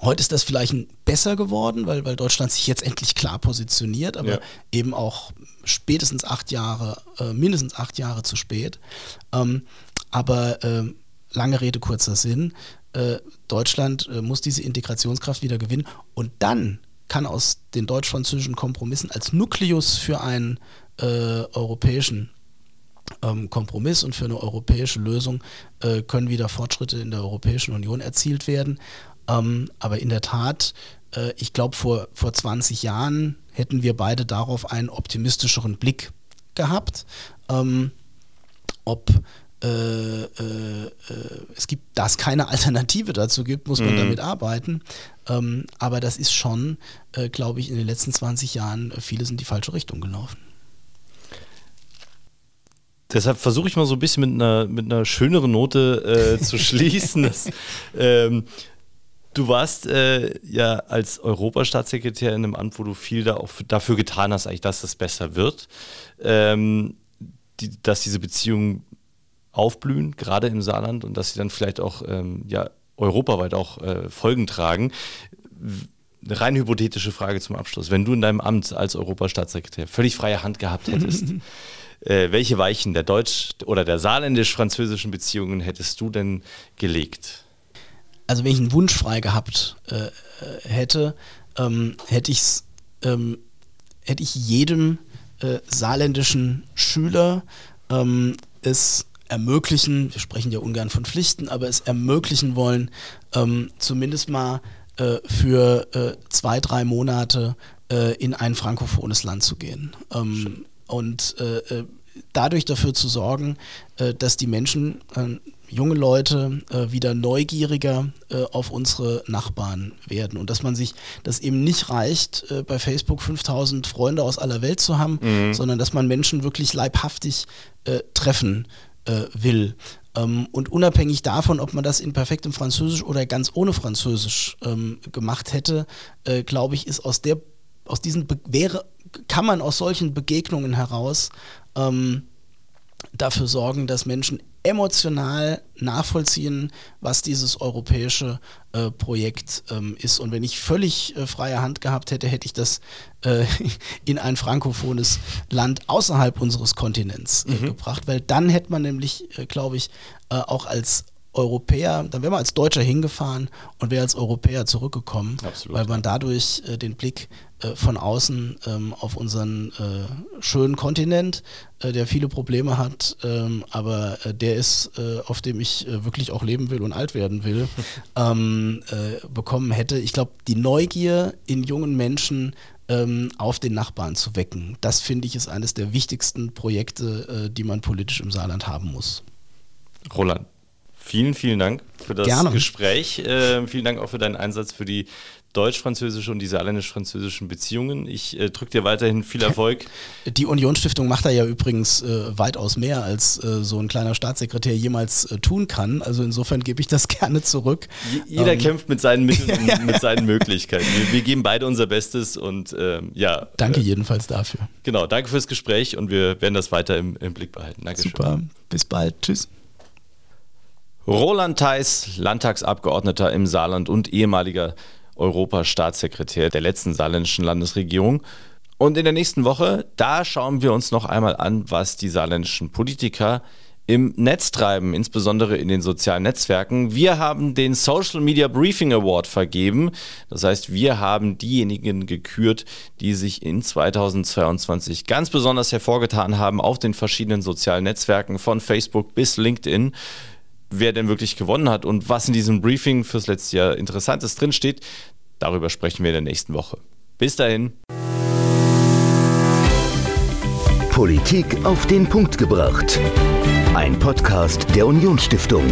Heute ist das vielleicht besser geworden, weil, weil Deutschland sich jetzt endlich klar positioniert, aber ja. eben auch spätestens acht Jahre, äh, mindestens acht Jahre zu spät. Ähm, aber äh, lange Rede, kurzer Sinn. Äh, Deutschland äh, muss diese Integrationskraft wieder gewinnen und dann kann aus den deutsch-französischen Kompromissen als Nukleus für einen äh, europäischen ähm, Kompromiss und für eine europäische Lösung äh, können wieder Fortschritte in der Europäischen Union erzielt werden. Ähm, aber in der Tat, äh, ich glaube, vor, vor 20 Jahren hätten wir beide darauf einen optimistischeren Blick gehabt. Ähm, ob äh, äh, es gibt, da es keine Alternative dazu gibt, muss man mhm. damit arbeiten. Ähm, aber das ist schon, äh, glaube ich, in den letzten 20 Jahren äh, vieles in die falsche Richtung gelaufen. Deshalb versuche ich mal so ein bisschen mit einer, mit einer schöneren Note äh, zu schließen. dass, ähm, Du warst äh, ja als Europastaatssekretär in einem Amt, wo du viel da auch dafür getan hast, eigentlich, dass es besser wird, ähm, die, dass diese Beziehungen aufblühen, gerade im Saarland, und dass sie dann vielleicht auch ähm, ja, europaweit auch äh, Folgen tragen. Eine rein hypothetische Frage zum Abschluss. Wenn du in deinem Amt als Europastaatssekretär völlig freie Hand gehabt hättest, äh, welche Weichen der deutsch- oder der saarländisch-französischen Beziehungen hättest du denn gelegt? also wenn ich einen Wunsch frei gehabt äh, hätte, ähm, hätte, ich's, ähm, hätte ich jedem äh, saarländischen Schüler ähm, es ermöglichen, wir sprechen ja ungern von Pflichten, aber es ermöglichen wollen, ähm, zumindest mal äh, für äh, zwei, drei Monate äh, in ein frankophones Land zu gehen. Ähm, und äh, dadurch dafür zu sorgen, dass die Menschen junge Leute äh, wieder neugieriger äh, auf unsere Nachbarn werden und dass man sich, dass eben nicht reicht, äh, bei Facebook 5000 Freunde aus aller Welt zu haben, mhm. sondern dass man Menschen wirklich leibhaftig äh, treffen äh, will. Ähm, und unabhängig davon, ob man das in perfektem Französisch oder ganz ohne Französisch ähm, gemacht hätte, äh, glaube ich, ist aus der, aus diesen, Be wäre, kann man aus solchen Begegnungen heraus ähm, dafür sorgen, dass Menschen emotional nachvollziehen, was dieses europäische äh, Projekt ähm, ist. Und wenn ich völlig äh, freie Hand gehabt hätte, hätte ich das äh, in ein frankophones Land außerhalb unseres Kontinents äh, mhm. gebracht, weil dann hätte man nämlich, äh, glaube ich, äh, auch als Europäer, dann wäre man als Deutscher hingefahren und wäre als Europäer zurückgekommen, Absolut, weil man dadurch äh, den Blick äh, von außen ähm, auf unseren äh, schönen Kontinent, äh, der viele Probleme hat, ähm, aber äh, der ist, äh, auf dem ich wirklich auch leben will und alt werden will, ähm, bekommen hätte. Ich glaube, die Neugier in jungen Menschen ähm, auf den Nachbarn zu wecken, das finde ich ist eines der wichtigsten Projekte, die man politisch im Saarland haben muss. Roland, Vielen, vielen Dank für das Gerne. Gespräch. Äh, vielen Dank auch für deinen Einsatz für die deutsch-französische und die saarländisch-französischen Beziehungen. Ich äh, drücke dir weiterhin viel Erfolg. Die Unionsstiftung macht da ja übrigens äh, weitaus mehr, als äh, so ein kleiner Staatssekretär jemals äh, tun kann. Also insofern gebe ich das gerne zurück. jeder ähm. kämpft mit seinen Mitteln und mit seinen Möglichkeiten. Wir, wir, geben beide unser Bestes und ähm, ja. Danke äh, jedenfalls dafür. Genau, danke fürs Gespräch und wir werden das weiter im, im Blick behalten. Dankeschön. Super, bis bald. Tschüss. Roland Theis, Landtagsabgeordneter im Saarland und ehemaliger Europastaatssekretär der letzten saarländischen Landesregierung. Und in der nächsten Woche, da schauen wir uns noch einmal an, was die saarländischen Politiker im Netz treiben, insbesondere in den sozialen Netzwerken. Wir haben den Social Media Briefing Award vergeben. Das heißt, wir haben diejenigen gekürt, die sich in 2022 ganz besonders hervorgetan haben auf den verschiedenen sozialen Netzwerken von Facebook bis LinkedIn wer denn wirklich gewonnen hat und was in diesem Briefing fürs letzte Jahr Interessantes drinsteht, darüber sprechen wir in der nächsten Woche. Bis dahin. Politik auf den Punkt gebracht. Ein Podcast der Unionsstiftung.